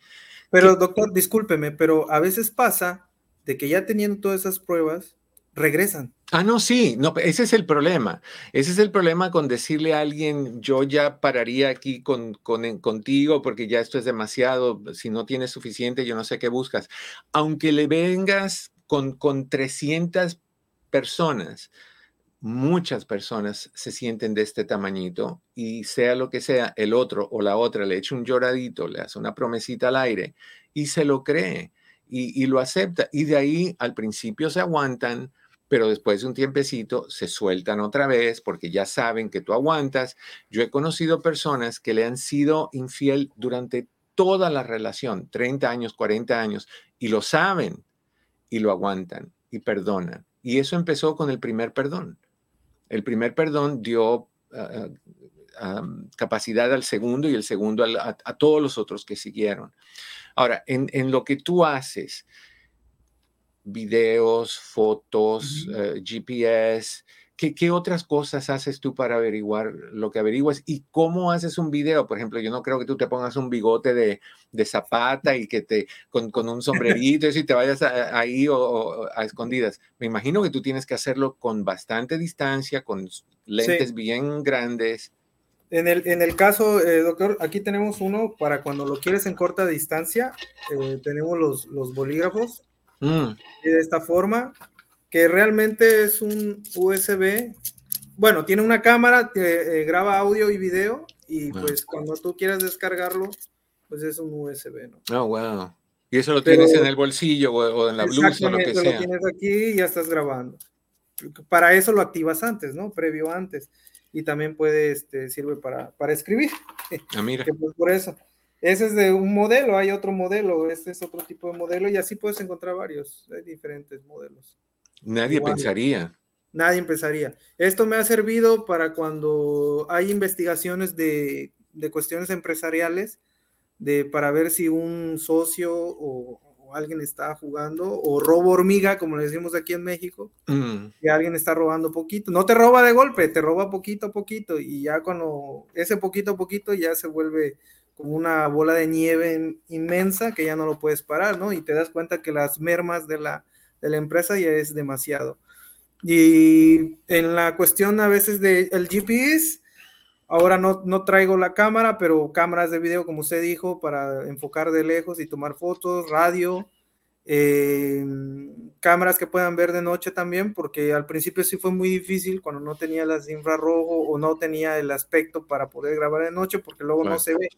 Pero doctor, discúlpeme, pero a veces pasa de que ya teniendo todas esas pruebas, regresan. Ah, no, sí, no, ese es el problema. Ese es el problema con decirle a alguien, yo ya pararía aquí con, con, contigo porque ya esto es demasiado, si no tienes suficiente, yo no sé qué buscas. Aunque le vengas con, con 300 personas, muchas personas se sienten de este tamañito y sea lo que sea, el otro o la otra le echa un lloradito, le hace una promesita al aire y se lo cree y, y lo acepta. Y de ahí al principio se aguantan, pero después de un tiempecito se sueltan otra vez porque ya saben que tú aguantas. Yo he conocido personas que le han sido infiel durante toda la relación, 30 años, 40 años, y lo saben y lo aguantan y perdonan. Y eso empezó con el primer perdón. El primer perdón dio ah, ah, capacidad al segundo y el segundo a, todos los otros que siguieron. Ahora, en, en lo que tú haces, videos, fotos, eh, GPS. ¿Qué, otras cosas haces tú para averiguar lo que averiguas? ¿Y cómo haces un video? Por ejemplo, yo no creo que tú te pongas un bigote de, zapata y que te, con, un sombrerito y te vayas ahí o, a escondidas. Me imagino que tú tienes que hacerlo con bastante distancia, con lentes bien grandes. En el, en el caso, eh, doctor, aquí tenemos uno para cuando lo quieres en corta distancia. Eh, tenemos los, los bolígrafos Mm. de esta forma, que realmente es un USB. Bueno, tiene una cámara, que eh, graba audio y video, y ah. pues cuando tú quieras descargarlo, pues es un USB, ¿no? Oh, wow. Y eso lo tienes en el bolsillo o, en la blusa o lo que sea. lo tienes aquí y ya estás grabando. Para eso lo activas antes, ¿no? Previo antes. Y también puede, este, sirve para, para escribir. Ah, mira. pues por eso. Ese es de un modelo, hay otro modelo, este es otro tipo de modelo y así puedes encontrar varios, hay diferentes modelos. Nadie pensaría. Nadie pensaría. Esto me ha servido para cuando hay investigaciones de, cuestiones empresariales, de, para ver si un socio o, alguien está jugando, o robo hormiga, como le decimos aquí en México, mm. alguien está robando poquito. No te roba de golpe, te roba poquito a poquito, y ya cuando ese poquito a poquito ya se vuelve como una bola de nieve inmensa que ya no lo puedes parar, ¿no? Y te das cuenta que las mermas de la, de la empresa ya es demasiado. Y en la cuestión a veces del el GPS, ahora no, no traigo la cámara, pero cámaras de video, como usted dijo, para enfocar de lejos y tomar fotos, radio, eh, cámaras que puedan ver de noche también, porque al principio sí fue muy difícil cuando no tenía las infrarrojo o no tenía el aspecto para poder grabar de noche, porque luego no se ve.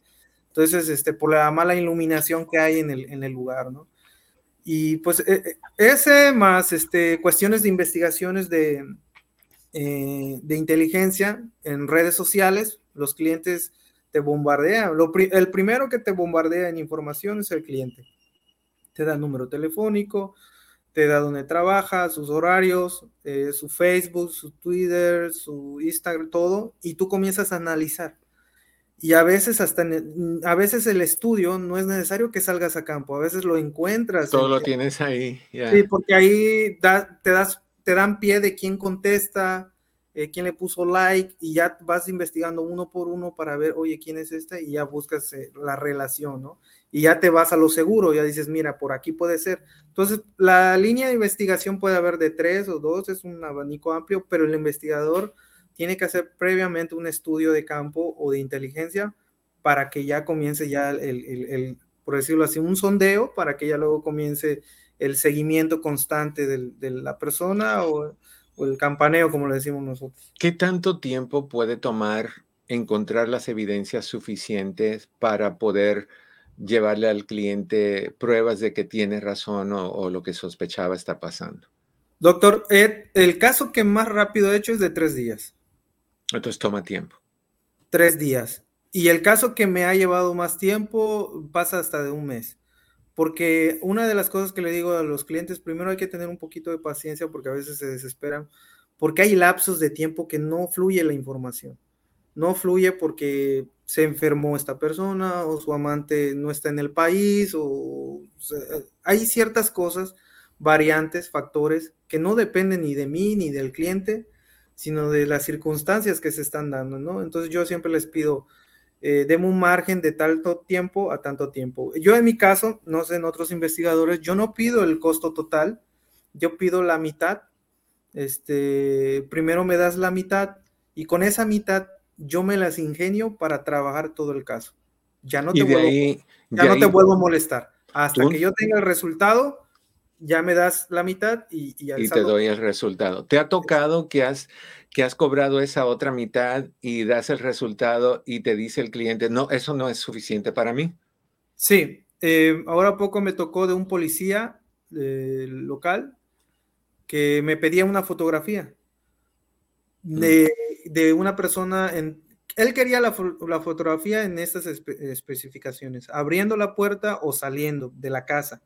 Entonces, este, por la mala iluminación que hay en el, en el lugar, ¿no? Y pues e, e, ese más este, cuestiones de investigaciones de, eh, de inteligencia en redes sociales, los clientes te bombardean. Lo, el primero que te bombardea en información es el cliente. Te da número telefónico, te da dónde trabaja, sus horarios, eh, su Facebook, su Twitter, su Instagram, todo, y tú comienzas a analizar y a veces hasta a veces el estudio no es necesario que salgas a campo, a veces lo encuentras. Todo lo tienes ahí. Sí, porque ahí te das te dan pie de quién contesta, eh, quién le puso like y ya vas investigando uno por uno para ver, oye, quién es este y ya buscas eh, la relación, ¿no? Y ya te vas a lo seguro, ya dices, mira, por aquí puede ser. Entonces, la línea de investigación puede haber de tres o dos, es un abanico amplio, pero el investigador tiene que hacer previamente un estudio de campo o de inteligencia para que ya comience ya el, por decirlo así, un sondeo para que ya luego comience el seguimiento constante de la persona o el campaneo, como le decimos nosotros. ¿Qué tanto tiempo puede tomar encontrar las evidencias suficientes para poder llevarle al cliente pruebas de que tiene razón o, lo que sospechaba está pasando? Doctor, el caso que más rápido he hecho es de tres días. Entonces toma tiempo. Tres días. Y el caso que me ha llevado más tiempo pasa hasta de un mes. Porque una de las cosas que le digo a los clientes, primero hay que tener un poquito de paciencia porque a veces se desesperan, porque hay lapsos de tiempo que no fluye la información. No fluye porque se enfermó esta persona o su amante no está en el país o, hay ciertas cosas, variantes, factores que no dependen ni de mí ni del cliente, sino de las circunstancias que se están dando, ¿no? Entonces yo siempre les pido, eh, deme un margen de tanto tiempo a tanto tiempo. Yo en mi caso, no sé, en otros investigadores, yo no pido el costo total, yo pido la mitad. Este, primero me das la mitad y con esa mitad yo me las ingenio para trabajar todo el caso. Ya no te, vuelvo, ya no te vuelvo a molestar. Hasta que yo tenga el resultado, ya me das la mitad y, y, te doy el resultado. ¿Te ha tocado que has que has cobrado esa otra mitad y das el resultado y te dice el cliente, no, eso no es suficiente para mí. Sí, eh, ahora poco me tocó de un policía local que me pedía una fotografía mm. de, una persona en... Él quería la, fotografía en estas especificaciones, abriendo la puerta o saliendo de la casa.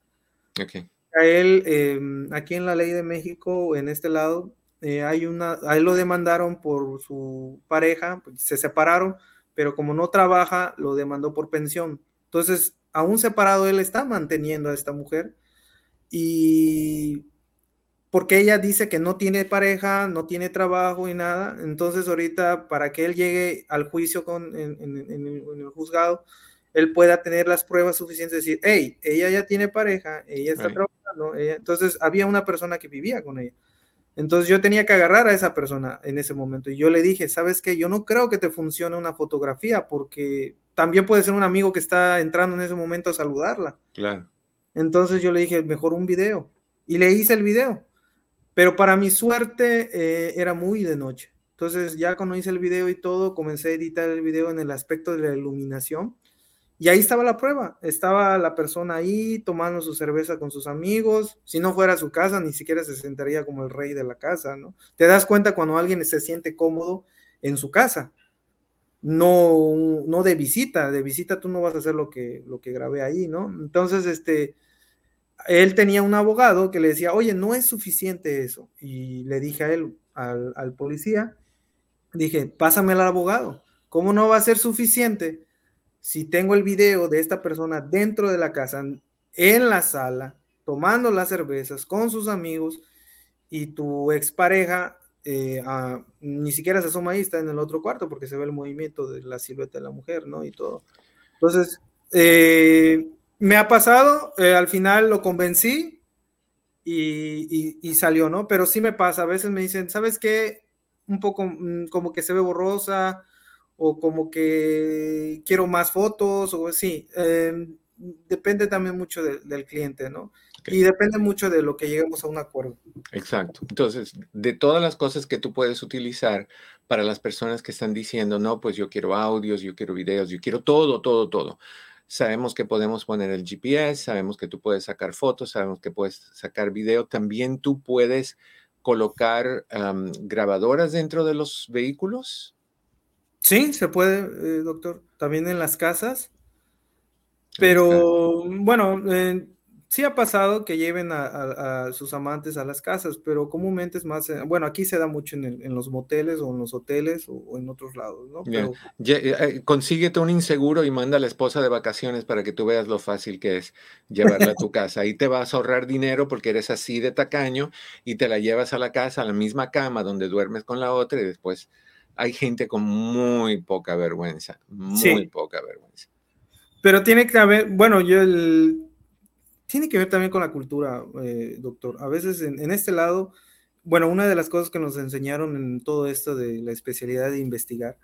Okay. A él, em, aquí en la ley de México, en este lado, eh, hay una, a él lo demandaron por su pareja, pues, se separaron, pero como no trabaja, lo demandó por pensión. Entonces, aún separado, él está manteniendo a esta mujer y porque ella dice que no tiene pareja, no tiene trabajo y nada, entonces ahorita para que él llegue al juicio con, en, el juzgado, él pueda tener las pruebas suficientes de decir, hey, ella ya tiene pareja, ella está trabajando, entonces había una persona que vivía con ella. Entonces yo tenía que agarrar a esa persona en ese momento y yo le dije, ¿sabes qué? Yo no creo que te funcione una fotografía porque también puede ser un amigo que está entrando en ese momento a saludarla. Claro. Entonces yo le dije, mejor un video. Y le hice el video. Pero para mi suerte eh, era muy de noche. Entonces ya cuando hice el video y todo, comencé a editar el video en el aspecto de la iluminación y ahí estaba la prueba, estaba la persona ahí tomando su cerveza con sus amigos, si no fuera su casa, ni siquiera se sentaría como el rey de la casa, ¿no? Te das cuenta cuando alguien se siente cómodo en su casa, no, no de visita, de visita tú no vas a hacer lo que, lo que grabé ahí, ¿no? Entonces, este, él tenía un abogado que le decía, oye, no es suficiente eso, y le dije a él, al, al policía, dije, pásame al abogado, ¿cómo no va a ser suficiente? Si tengo el video de esta persona dentro de la casa, en la sala, tomando las cervezas con sus amigos y tu expareja eh, ni siquiera se asoma ahí, está en el otro cuarto porque se ve el movimiento de la silueta de la mujer, ¿no? Y todo. Entonces, eh, me ha pasado, eh, al final lo convencí y, y, salió, ¿no? Pero sí me pasa, a veces me dicen, ¿sabes qué? Un poco mm, como que se ve borrosa, o como que quiero más fotos, o sí, em, depende también mucho del cliente, ¿no? Y depende mucho de lo que lleguemos a un acuerdo. Exacto. Entonces, de todas las cosas que tú puedes utilizar para las personas que están diciendo, no, pues yo quiero audios, yo quiero videos, yo quiero todo, todo, todo. Sabemos que podemos poner el GPS, sabemos que tú puedes sacar fotos, sabemos que puedes sacar video. También tú puedes colocar grabadoras dentro de los vehículos. Sí, se puede, eh, doctor. También en las casas. Pero bueno, sí ha pasado que lleven a, sus amantes a las casas, pero comúnmente es más, bueno, aquí se da mucho en, los moteles o en los hoteles o, en otros lados, ¿no? Pero, eh, eh, consíguete un inseguro y manda a la esposa de vacaciones para que tú veas lo fácil que es llevarla a tu casa. Ahí te vas a ahorrar dinero porque eres así de tacaño y te la llevas a la casa, a la misma cama donde duermes con la otra y después hay gente con muy poca vergüenza, muy poca vergüenza. Pero tiene que haber, bueno, yo el tiene que ver también con la cultura, eh, doctor. A veces en, este lado, bueno, una de las cosas que nos enseñaron en todo esto de la especialidad de investigar,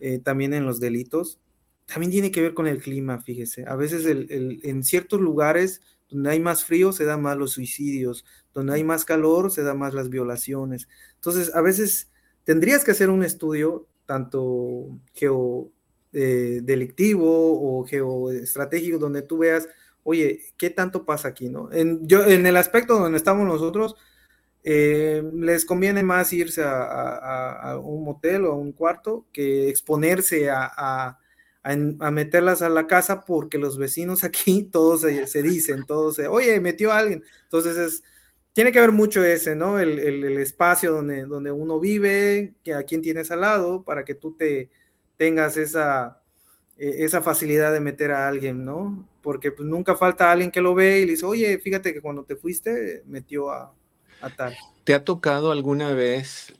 eh, también en los delitos, también tiene que ver con el clima, fíjese. A veces en ciertos lugares donde hay más frío se dan más los suicidios, donde hay más calor se dan más las violaciones. Entonces, a veces tendrías que hacer un estudio tanto geo eh, delictivo o geoestratégico donde tú veas oye, ¿qué tanto pasa aquí, no? En, yo, en el aspecto donde estamos nosotros, eh, les conviene más irse a, un motel o a un cuarto que exponerse a, meterlas a la casa porque los vecinos aquí todos se, dicen, todos se, oye, metió a alguien. Entonces es, tiene que ver mucho ese, ¿no? El, espacio donde, donde uno vive, a quién tienes al lado, para que tú te tengas esa, e, esa facilidad de meter a alguien, ¿no? Porque pues, nunca falta alguien que lo ve y le dice, oye, fíjate que cuando te fuiste metió a, tal. ¿Te ha tocado alguna vez,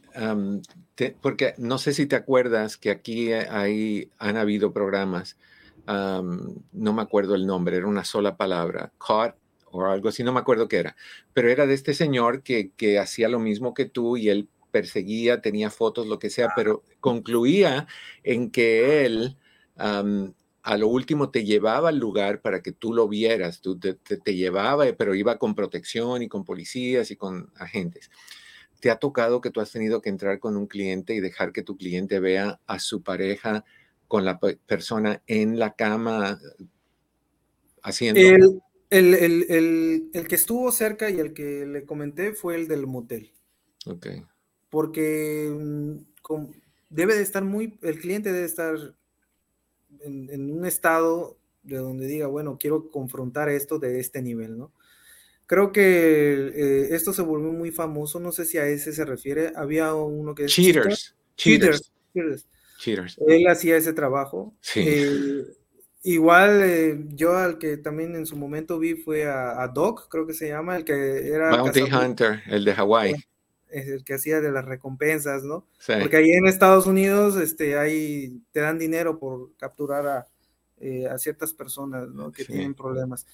porque no sé si te acuerdas que aquí hay, han habido programas, no me acuerdo el nombre, era una sola palabra, caught o algo así, no me acuerdo qué era, pero era de este señor que, que hacía lo mismo que tú y él perseguía, tenía fotos, lo que sea, pero concluía en que él a lo último te llevaba al lugar para que tú lo vieras, tú te, llevaba, pero iba con protección y con policías y con agentes. ¿Te ha tocado que tú has tenido que entrar con un cliente y dejar que tu cliente vea a su pareja con la persona en la cama haciendo? El, el, que estuvo cerca y el que le comenté fue el del motel. Ok. Porque mm, debe de estar muy, el cliente debe estar en, un estado de donde diga, bueno, quiero confrontar esto de este nivel, ¿no? Creo que eh, esto se volvió muy famoso, no sé si a ese se refiere, había uno que... Cheaters. Cheaters. Cheaters. Él hacía ese trabajo. Sí. Eh, igual eh, yo al que también en su momento vi fue a, Doc, creo que se llama, el que era... Bounty Hunter, el de Hawái es el que hacía de las recompensas, ¿no? Porque ahí en Estados Unidos este, ahí te dan dinero por capturar a, eh, ciertas personas, ¿no? Que tienen problemas.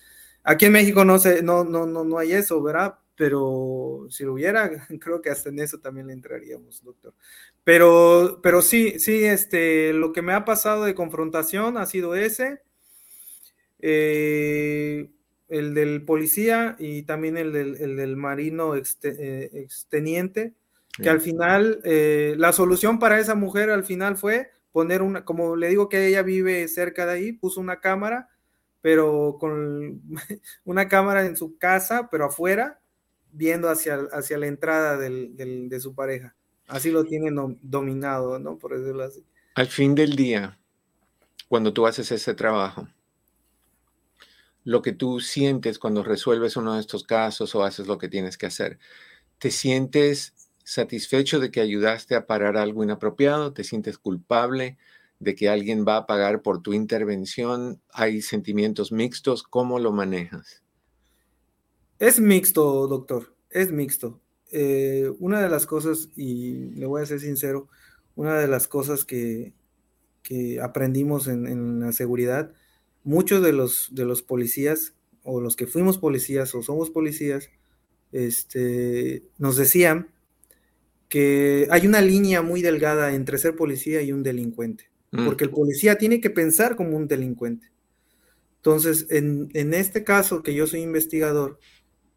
Aquí en México no, sé, no, no, no, no hay eso, ¿verdad? Pero si lo hubiera, creo que hasta en eso también le entraríamos, doctor. Pero, pero sí, sí, este, lo que me ha pasado de confrontación ha sido ese. Eh, el del policía y también el del, marino eh, exteniente, que al final, eh, la solución para esa mujer al final fue poner una, como le digo que ella vive cerca de ahí, puso una cámara, pero con una cámara en su casa, pero afuera, viendo hacia, hacia la entrada de su pareja. Así lo tienen dominado, ¿no? Por decirlo así. Al fin del día, cuando tú haces ese trabajo, lo que tú sientes cuando resuelves uno de estos casos o haces lo que tienes que hacer. ¿Te sientes satisfecho de que ayudaste a parar algo inapropiado? ¿Te sientes culpable de que alguien va a pagar por tu intervención? ¿Hay sentimientos mixtos? ¿Cómo lo manejas? Es mixto, doctor, es mixto. Eh, una de las cosas, y le voy a ser sincero, una de las cosas que, aprendimos en, en la seguridad muchos de los, de los policías o los que fuimos policías o somos policías, este, nos decían que hay una línea muy delgada entre ser policía y un delincuente, mm. porque el policía tiene que pensar como un delincuente. Entonces, en, este caso que yo soy investigador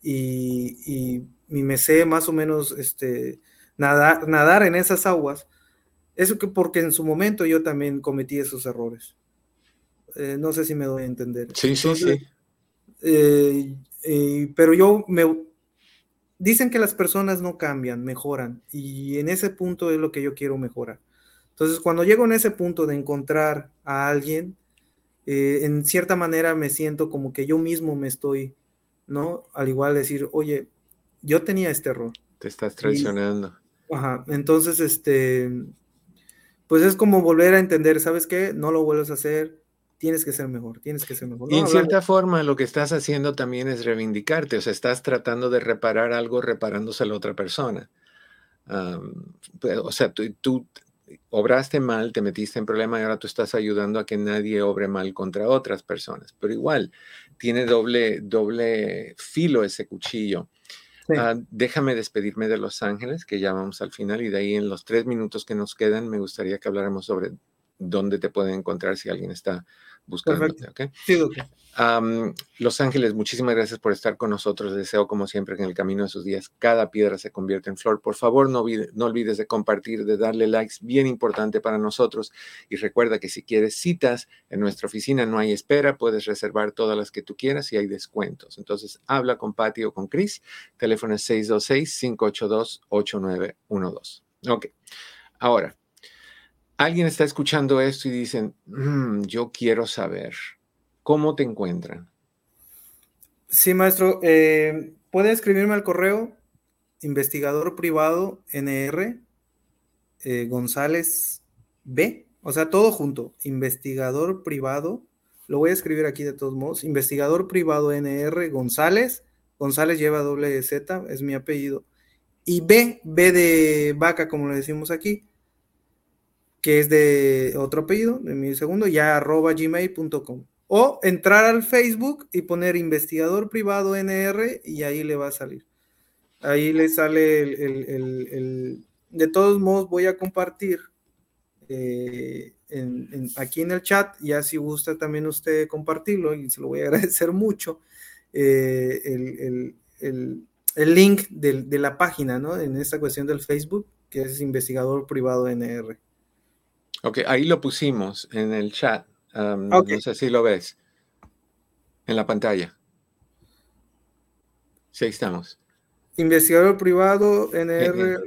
y, y, me sé más o menos este, nadar, nadar en esas aguas, eso que porque en su momento yo también cometí esos errores. Eh, no sé si me doy a entender. Sí, sí, sí. Eh, eh, pero yo me... Dicen que las personas no cambian, mejoran, y en ese punto es lo que yo quiero mejorar. Entonces, cuando llego en ese punto de encontrar a alguien, en cierta manera me siento como que yo mismo me estoy ¿no? Al igual decir, oye, yo tenía este error. Te estás traicionando. ajá, entonces, este, pues es como volver a entender, ¿sabes qué? No lo vuelves a hacer, tienes que ser mejor, tienes que ser mejor. y en cierta forma lo que estás haciendo también es reivindicarte, o sea, estás tratando de reparar algo reparándose a la otra persona. o sea, tú, tú, obraste mal, te metiste en problema y ahora tú estás ayudando a que nadie obre mal contra otras personas. Pero igual, tiene doble, doble filo ese cuchillo. Ah, déjame despedirme de Los Ángeles, que ya vamos al final, y de ahí en los tres minutos que nos quedan, me gustaría que habláramos sobre dónde te pueden encontrar si alguien está buscándote. ¿okay? Sí. Los Ángeles, muchísimas gracias por estar con nosotros. Deseo, como siempre, que en el camino de sus días cada piedra se convierta en flor. Por favor, no, no olvides de compartir, de darle likes, bien importante para nosotros. Y recuerda que si quieres citas en nuestra oficina, no hay espera, puedes reservar todas las que tú quieras y hay descuentos. Entonces, habla con Patty o con Chris. Teléfono es 626-582-8912. Ok. Ahora, alguien está escuchando esto y dicen, mm, yo quiero saber, ¿cómo te encuentran? Sí, maestro. Eh, puede escribirme al correo investigador privado NR eh, González B, o sea, todo junto, investigador privado, lo voy a escribir aquí de todos modos, investigador privado NR González, González lleva doble Z, es mi apellido, y B, B de vaca, como le decimos aquí, que es de otro apellido, de mi segundo, ya arroba gmail.com. O entrar al Facebook y poner investigador privado NR y ahí le va a salir. Ahí le sale el... de todos modos voy a compartir eh, aquí en el chat, ya si gusta también usted compartirlo y se lo voy a agradecer mucho, eh, el, link de, la página, ¿no? En esta cuestión del Facebook, que es investigador privado NR. Ok, ahí lo pusimos en el chat. No sé si lo ves. En la pantalla. Sí, estamos. Investigador privado, NR.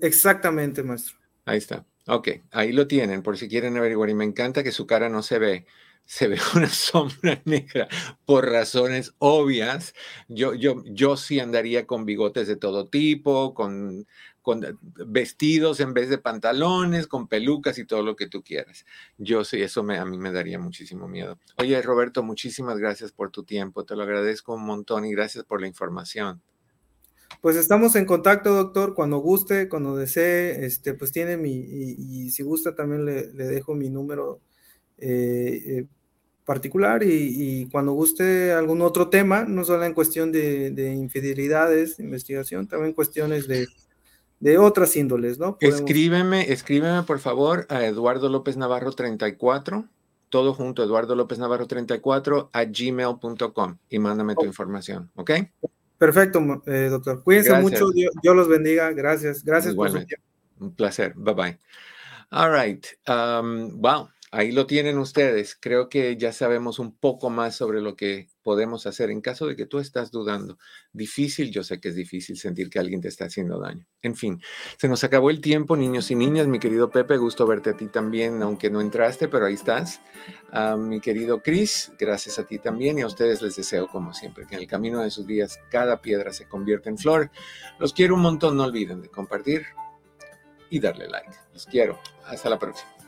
Exactamente, maestro. Ahí está. Ok, ahí lo tienen, por si quieren averiguar. Y me encanta que su cara no se ve. Se ve una sombra negra por razones obvias. Yo, yo, yo sí andaría con bigotes de todo tipo, con con vestidos en vez de pantalones, con pelucas y todo lo que tú quieras. Yo sí, eso me, a mí me daría muchísimo miedo. Oye, Roberto, muchísimas gracias por tu tiempo, te lo agradezco un montón y gracias por la información. Pues estamos en contacto, doctor, cuando guste, cuando desee, este, pues tiene mi, y, si gusta también le, dejo mi número eh, eh, particular y, cuando guste algún otro tema, no solo en cuestión de, de infidelidades, investigación, también cuestiones de de otras índoles, ¿no? Escríbeme, escríbeme por favor a Eduardo López Navarro 34, todo junto, Eduardo López Navarro 34 a gmail.com y mándame tu información, ¿ok? Perfecto, eh, doctor. Cuídense mucho, Dios, los bendiga. Gracias, gracias por su tiempo. Un placer, bye bye. All right, um, wow. Ahí lo tienen ustedes. Creo que ya sabemos un poco más sobre lo que podemos hacer en caso de que tú estás dudando. Difícil, yo sé que es difícil sentir que alguien te está haciendo daño. En fin, se nos acabó el tiempo, niños y niñas. Mi querido Pepe, gusto verte a ti también, aunque no entraste, pero ahí estás. Mi querido Chris, gracias a ti también y a ustedes les deseo, como siempre, que en el camino de sus días cada piedra se convierta en flor. Los quiero un montón, no olviden de compartir y darle like. Los quiero. Hasta la próxima.